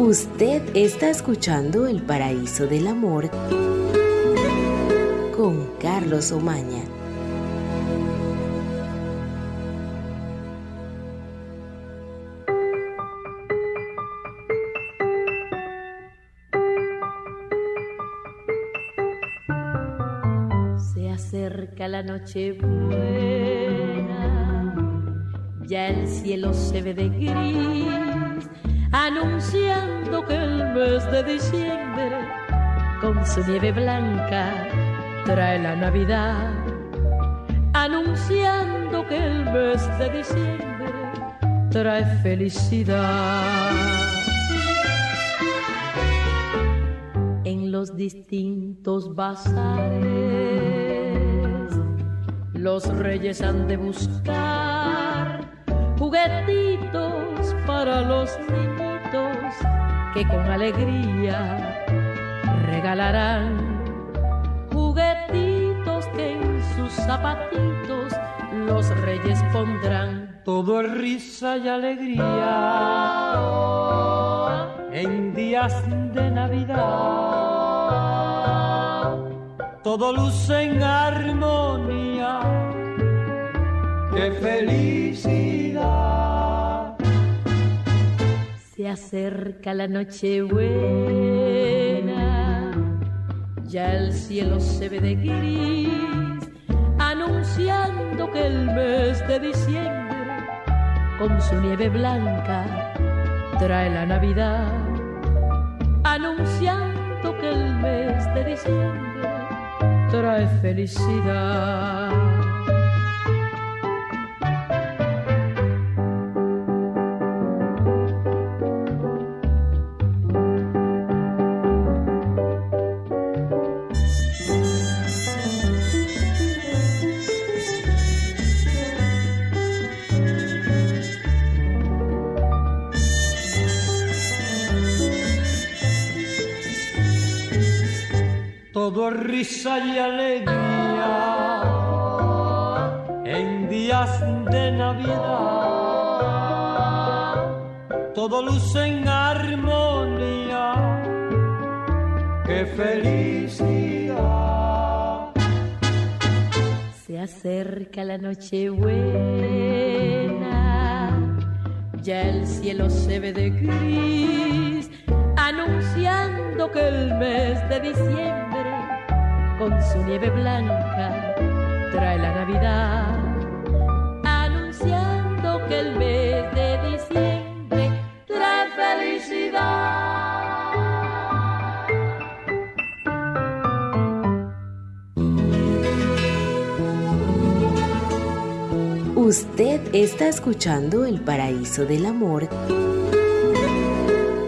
Usted está escuchando El Paraíso del Amor con Carlos Omaña. Se acerca la noche buena, ya el cielo se ve de gris anunciando que el mes de diciembre con su nieve blanca trae la Navidad, anunciando que el mes de diciembre trae felicidad. En los distintos bazares, los reyes han de buscar juguetitos para los niñitos que con alegría regalarán juguetitos que en sus zapatitos los reyes pondrán. Todo es risa y alegría en días de Navidad. Todo luce en armonía. ¡Qué felicidad! Se acerca la noche buena, ya el cielo se ve de gris, anunciando que el mes de diciembre, con su nieve blanca, trae la Navidad, anunciando que el mes de diciembre trae felicidad. Risa y alegría en días de Navidad. Todo luce en armonía. ¡Qué felicidad! Se acerca la noche buena, ya el cielo se ve de gris, anunciando que el mes de diciembre su nieve blanca trae la Navidad, anunciando que el mes de diciembre trae felicidad. Usted está escuchando El Paraíso del Amor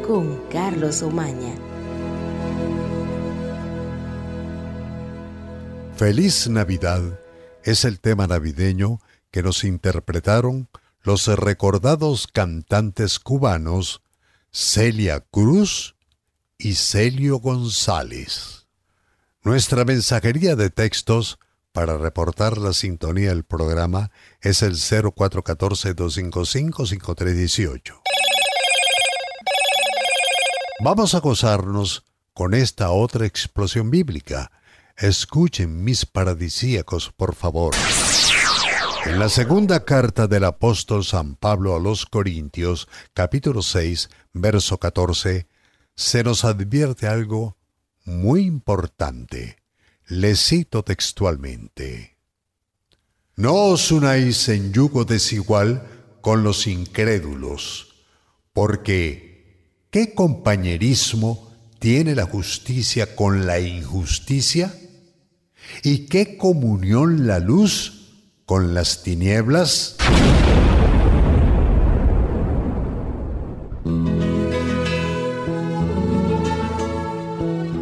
con Carlos Omaña. Feliz Navidad es el tema navideño que nos interpretaron los recordados cantantes cubanos Celia Cruz y Celio González. Nuestra mensajería de textos para reportar la sintonía del programa es el 0414-255-5318. Vamos a gozarnos con esta otra explosión bíblica. Escuchen mis paradisíacos, por favor. En la segunda carta del apóstol San Pablo a los Corintios, capítulo 6, verso 14, se nos advierte algo muy importante. Le cito textualmente. No os unáis en yugo desigual con los incrédulos, porque ¿qué compañerismo tiene la justicia con la injusticia? ¿Y qué comunión la luz con las tinieblas?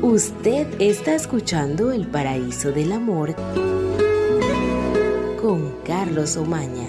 Usted está escuchando El Paraíso del Amor con Carlos Omaña.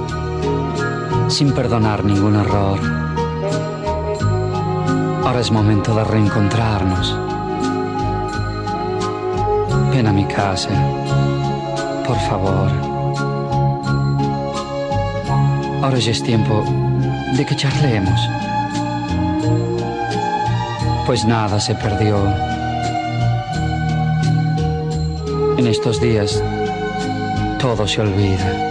sin perdonar ningún error. Ahora es momento de reencontrarnos. Ven a mi casa, por favor. Ahora ya es tiempo de que charlemos. Pues nada se perdió. En estos días todo se olvida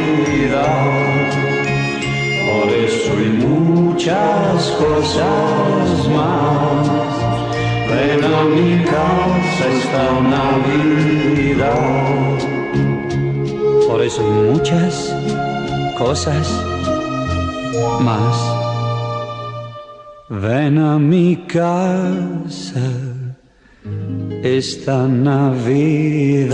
muchas cosas más. A mi casa esta Navidad. Por eso hay muchas cosas más. Ven a mi casa esta Navidad.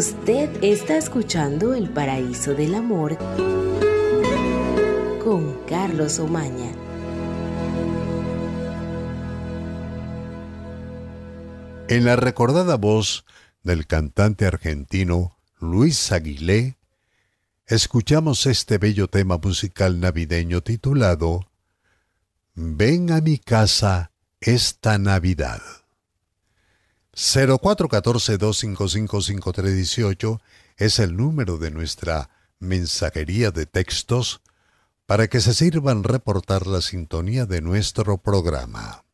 Usted está escuchando El Paraíso del Amor con Carlos Omaña. En la recordada voz del cantante argentino Luis Aguilé, escuchamos este bello tema musical navideño titulado Ven a mi casa esta Navidad. 0414-255-5318 es el número de nuestra mensajería de textos para que se sirvan reportar la sintonía de nuestro programa.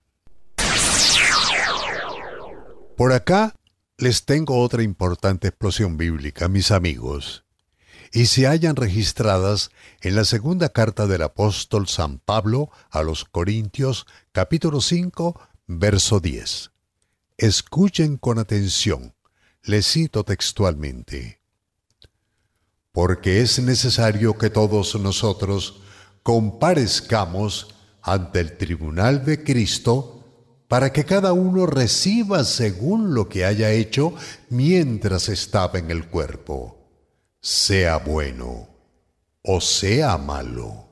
Por acá les tengo otra importante explosión bíblica, mis amigos, y se hallan registradas en la segunda carta del apóstol San Pablo a los Corintios, capítulo 5, verso 10. Escuchen con atención Le cito textualmente. Porque es necesario que todos nosotros comparezcamos ante el tribunal de Cristo para que cada uno reciba según lo que haya hecho mientras estaba en el cuerpo, sea bueno o sea malo.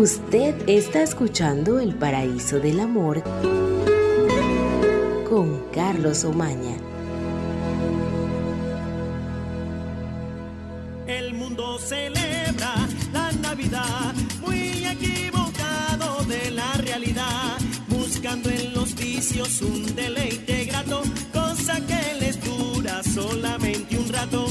Usted está escuchando El Paraíso del Amor con Carlos Omaña. El mundo celebra la Navidad, muy equivocado de la realidad, buscando en los vicios un deleite grato, cosa que les dura solamente un rato.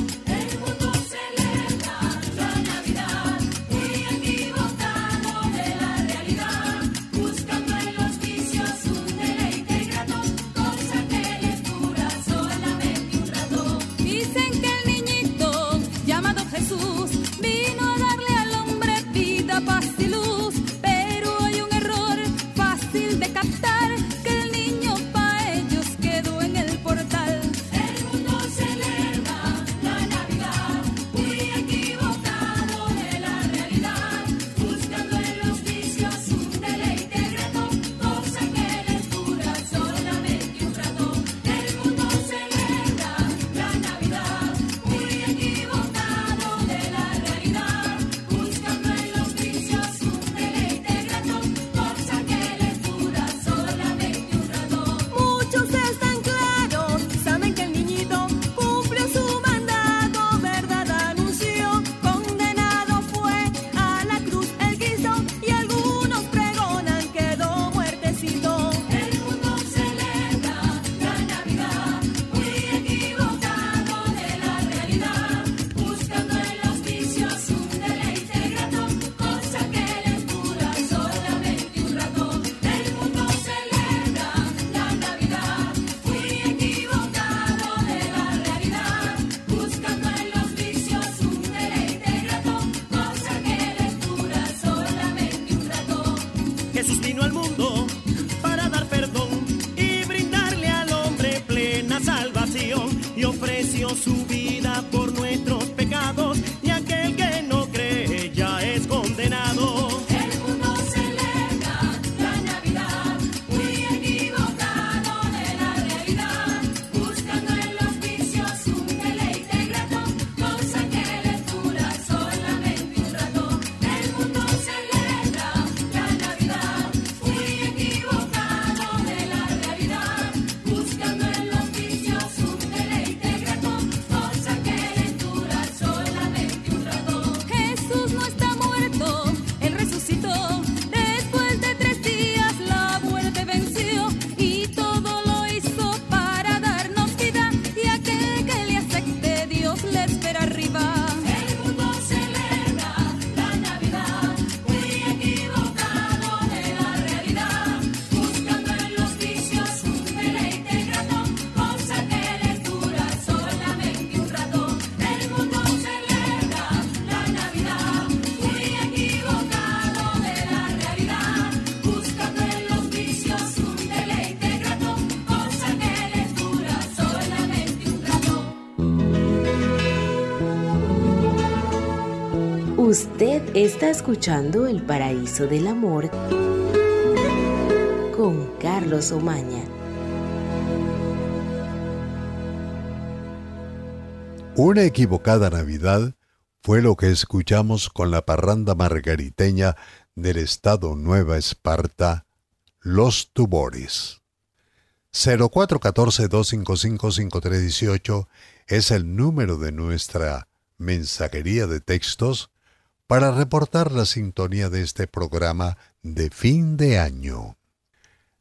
Está escuchando El Paraíso del Amor con Carlos Omaña. Una equivocada Navidad fue lo que escuchamos con la parranda margariteña del estado Nueva Esparta, Los Tubores. 0414-255-5318 es el número de nuestra mensajería de textos para reportar la sintonía de este programa de fin de año.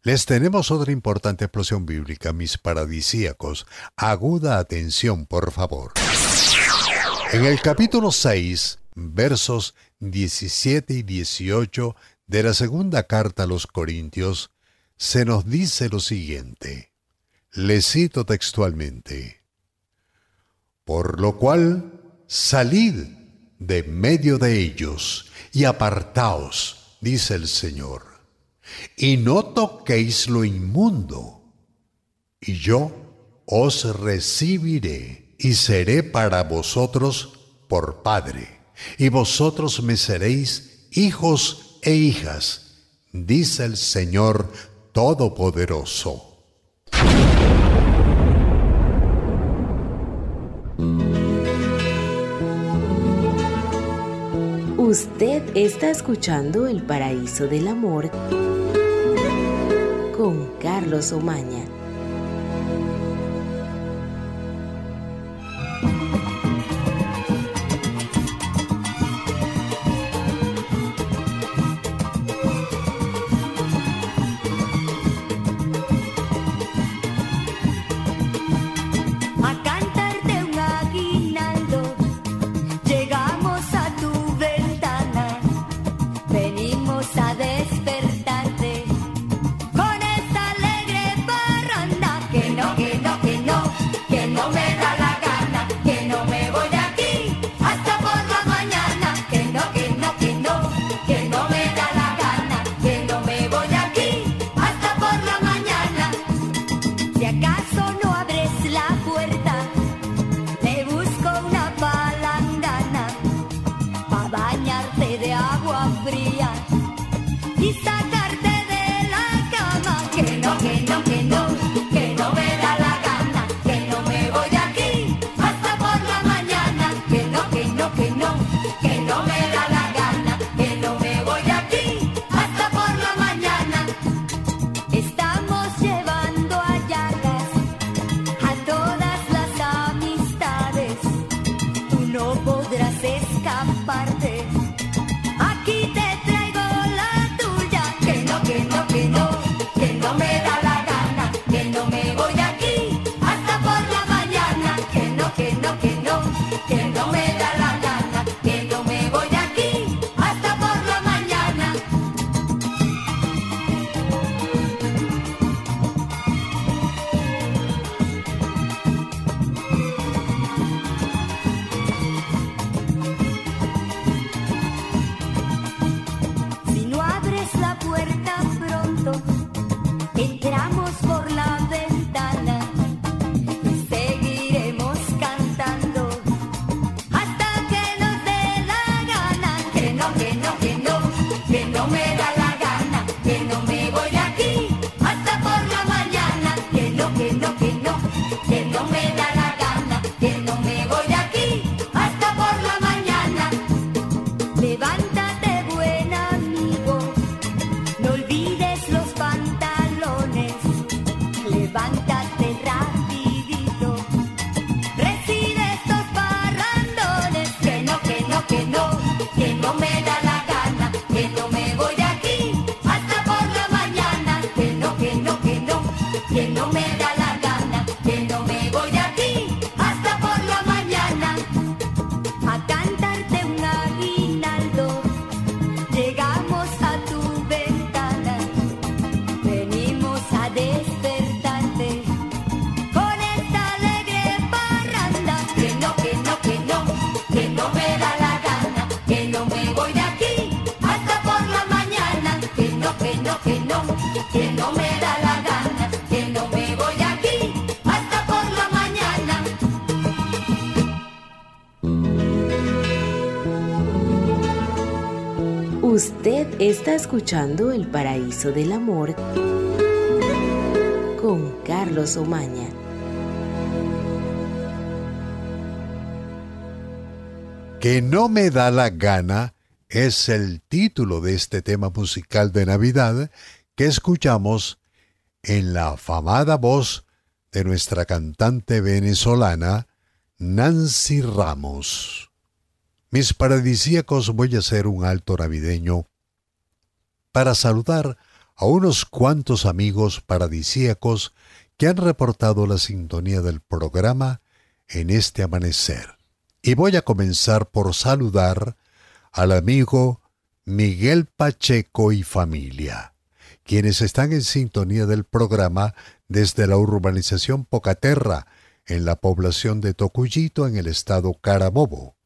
Les tenemos otra importante explosión bíblica, mis paradisíacos. Aguda atención, por favor. En el capítulo 6, versos 17 y 18 de la segunda carta a los Corintios, se nos dice lo siguiente. Le cito textualmente. Por lo cual, salid de medio de ellos y apartaos, dice el Señor, y no toquéis lo inmundo, y yo os recibiré y seré para vosotros por Padre, y vosotros me seréis hijos e hijas, dice el Señor Todopoderoso. Usted está escuchando El Paraíso del Amor con Carlos Omaña. Está escuchando El Paraíso del Amor con Carlos Omaña. Que no me da la gana es el título de este tema musical de Navidad que escuchamos en la afamada voz de nuestra cantante venezolana Nancy Ramos. Mis paradisíacos voy a hacer un alto navideño para saludar a unos cuantos amigos paradisíacos que han reportado la sintonía del programa en este amanecer. Y voy a comenzar por saludar al amigo Miguel Pacheco y familia, quienes están en sintonía del programa desde la urbanización Pocaterra, en la población de Tocuyito, en el estado Carabobo.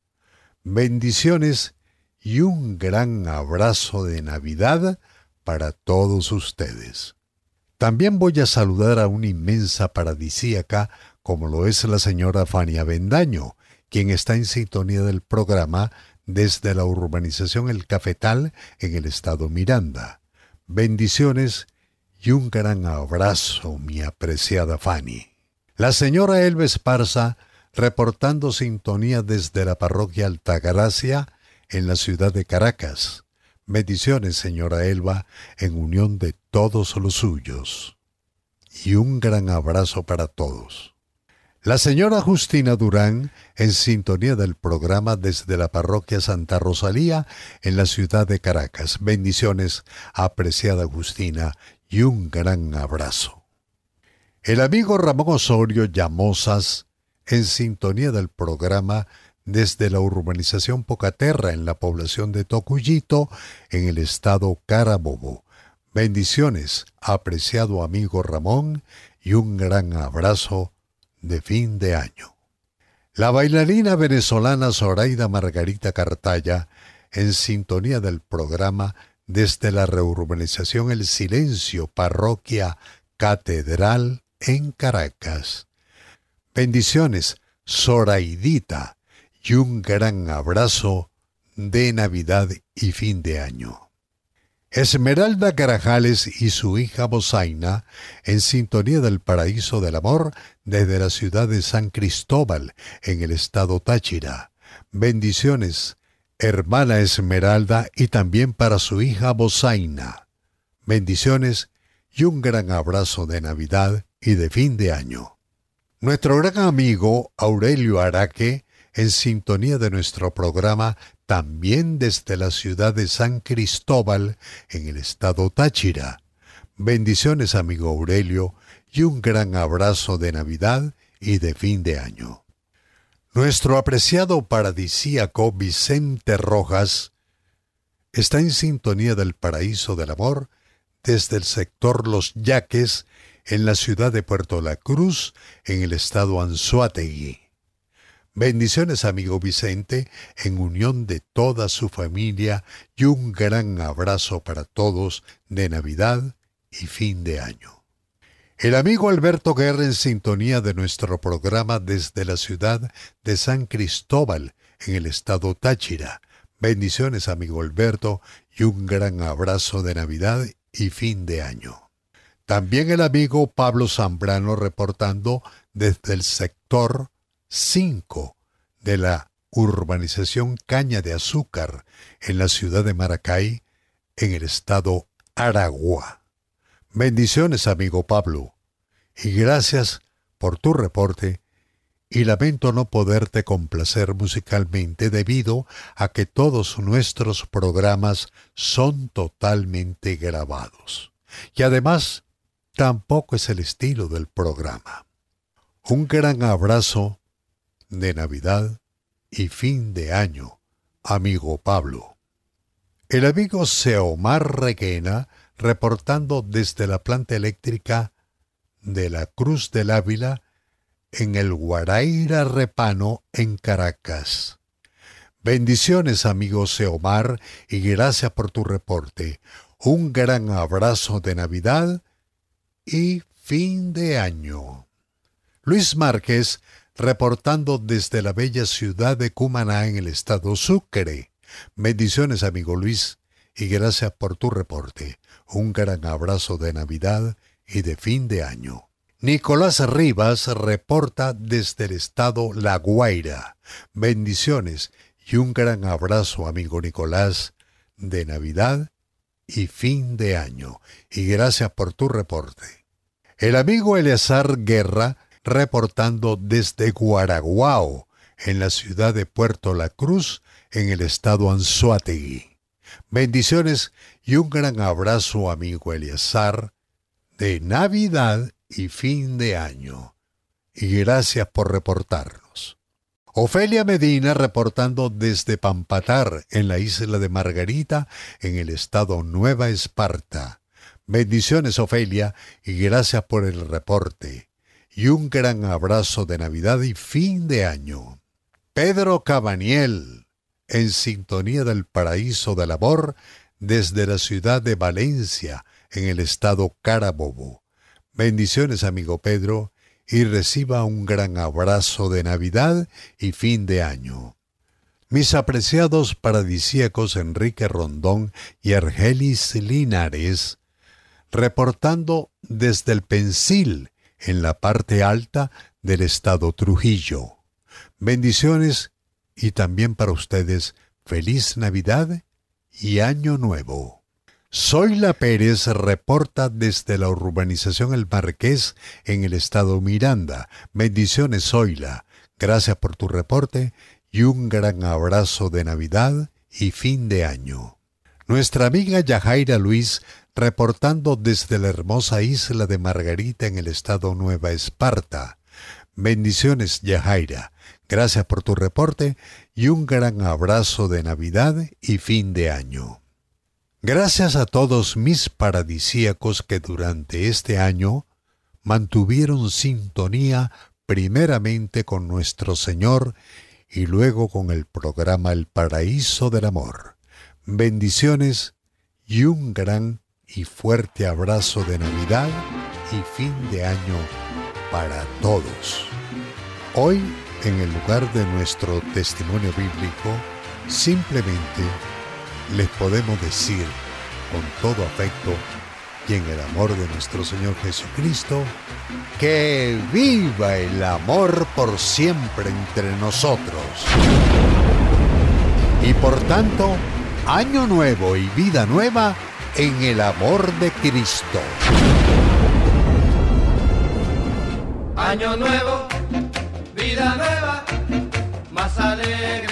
Bendiciones y un gran abrazo de Navidad para todos ustedes. También voy a saludar a una inmensa paradisíaca como lo es la señora Fania Bendaño, quien está en sintonía del programa desde la urbanización El Cafetal en el estado Miranda. Bendiciones y un gran abrazo, mi apreciada Fanny. La señora Elba Esparza, reportando sintonía desde la parroquia Altagracia en la ciudad de Caracas. Bendiciones, señora Elba, en unión de todos los suyos. Y un gran abrazo para todos. La señora Justina Durán, en sintonía del programa desde la parroquia Santa Rosalía en la ciudad de Caracas. Bendiciones, apreciada Justina, y un gran abrazo. El amigo Ramón Osorio Llamosas, en sintonía del programa desde la urbanización Pocaterra en la población de Tocuyito, en el estado Carabobo. Bendiciones, apreciado amigo Ramón, y un gran abrazo de fin de año. La bailarina venezolana Zoraida Margarita Cartaya, en sintonía del programa desde la reurbanización El Silencio, parroquia Catedral en Caracas. Bendiciones, Zoraidita, y un gran abrazo de Navidad y fin de año. Esmeralda Carajales y su hija Bozaina, en sintonía del paraíso del amor desde la ciudad de San Cristóbal, en el estado Táchira. Bendiciones, hermana Esmeralda, y también para su hija Bozaina. Bendiciones y un gran abrazo de Navidad y de fin de año. Nuestro gran amigo Aurelio Araque en sintonía de nuestro programa también desde la ciudad de San Cristóbal, en el estado Táchira. Bendiciones, amigo Aurelio, y un gran abrazo de Navidad y de fin de año. Nuestro apreciado paradisíaco Vicente Rojas está en sintonía del paraíso del amor desde el sector Los Yaques en la ciudad de Puerto La Cruz, en el estado Anzuategui. Bendiciones, amigo Vicente, en unión de toda su familia y un gran abrazo para todos de Navidad y fin de año. El amigo Alberto Guerra en sintonía de nuestro programa desde la ciudad de San Cristóbal, en el estado Táchira. Bendiciones, amigo Alberto, y un gran abrazo de Navidad y fin de año. También el amigo Pablo Zambrano reportando desde el sector 5 de la urbanización Caña de Azúcar en la ciudad de Maracay, en el estado Aragua. Bendiciones, amigo Pablo, y gracias por tu reporte y lamento no poderte complacer musicalmente debido a que todos nuestros programas son totalmente grabados. Y además, tampoco es el estilo del programa. Un gran abrazo de Navidad y fin de año, amigo Pablo. El amigo Seomar Requena, reportando desde la planta eléctrica de la Cruz del Ávila, en el Guaraira Repano, en Caracas. Bendiciones, amigo Seomar, y gracias por tu reporte. Un gran abrazo de Navidad y fin de año. Luis Márquez reportando desde la bella ciudad de Cumaná en el estado Sucre. Bendiciones, amigo Luis, y gracias por tu reporte. Un gran abrazo de Navidad y de fin de año. Nicolás Rivas reporta desde el estado La Guaira. Bendiciones y un gran abrazo, amigo Nicolás, de Navidad y fin de año. Y gracias por tu reporte. El amigo Eleazar Guerra reportando desde Guaraguao, en la ciudad de Puerto La Cruz, en el estado Anzuategui. Bendiciones y un gran abrazo, amigo Eleazar, de Navidad y fin de año. Y gracias por reportarnos. Ofelia Medina reportando desde Pampatar, en la isla de Margarita, en el estado Nueva Esparta. Bendiciones, Ofelia, y gracias por el reporte y un gran abrazo de Navidad y fin de año. Pedro Cabaniel, en sintonía del paraíso del amor desde la ciudad de Valencia, en el estado Carabobo. Bendiciones, amigo Pedro, y reciba un gran abrazo de Navidad y fin de año. Mis apreciados paradisíacos Enrique Rondón y Argelis Linares, reportando desde el Pensil, en la parte alta del estado Trujillo. Bendiciones y también para ustedes feliz Navidad y Año Nuevo. Zoila Pérez reporta desde la urbanización El Marqués en el estado Miranda. Bendiciones Zoila. Gracias por tu reporte y un gran abrazo de Navidad y fin de año. Nuestra amiga Yajaira Luis reportando desde la hermosa isla de Margarita en el estado Nueva Esparta. Bendiciones, Yajaira. Gracias por tu reporte y un gran abrazo de Navidad y fin de año. Gracias a todos mis paradisíacos que durante este año mantuvieron sintonía primeramente con nuestro Señor y luego con el programa El Paraíso del Amor. Bendiciones y un gran y fuerte abrazo de Navidad y fin de año para todos. Hoy, en el lugar de nuestro testimonio bíblico, simplemente les podemos decir con todo afecto y en el amor de nuestro Señor Jesucristo, que viva el amor por siempre entre nosotros. Y por tanto, año nuevo y vida nueva en el amor de Cristo. Año nuevo, vida nueva, más alegre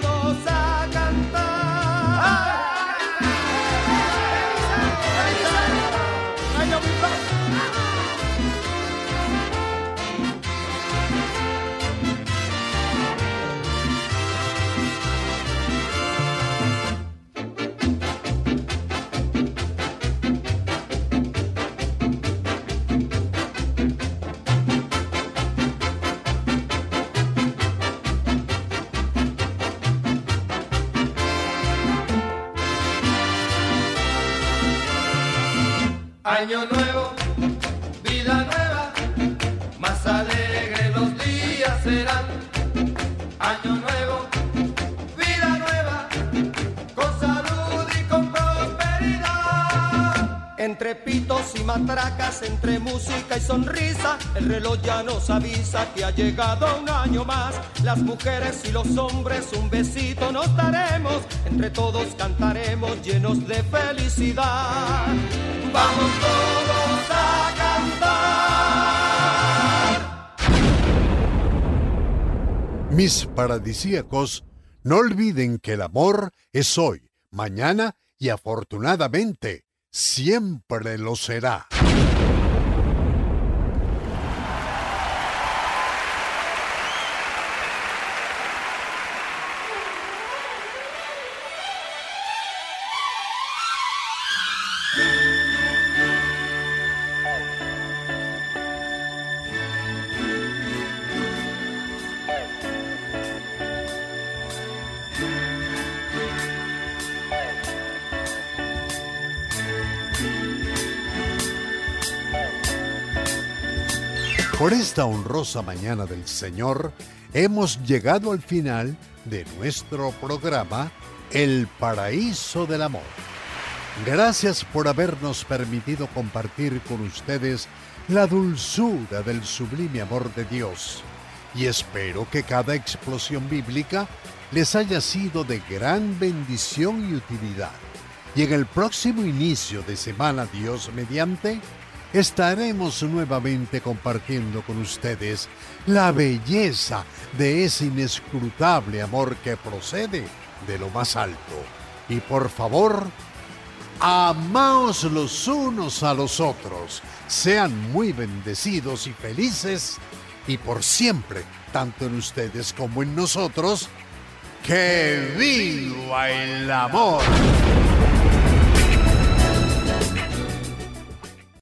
Año nuevo, entre música y sonrisa, el reloj ya nos avisa que ha llegado un año más. Las mujeres y los hombres un besito nos daremos, entre todos cantaremos llenos de felicidad vamos todos a cantar. Mis paradisíacos, no olviden que el amor es hoy, mañana y afortunadamente siempre lo será. Por esta honrosa mañana del Señor, hemos llegado al final de nuestro programa El paraíso del amor. Gracias por habernos permitido compartir con ustedes la dulzura del sublime amor de Dios. Y espero que cada explosión bíblica les haya sido de gran bendición y utilidad. Y en el próximo inicio de semana Dios mediante, estaremos nuevamente compartiendo con ustedes la belleza de ese inescrutable amor que procede de lo más alto. Y por favor, amaos los unos a los otros, sean muy bendecidos y felices, y por siempre, tanto en ustedes como en nosotros, que viva el amor.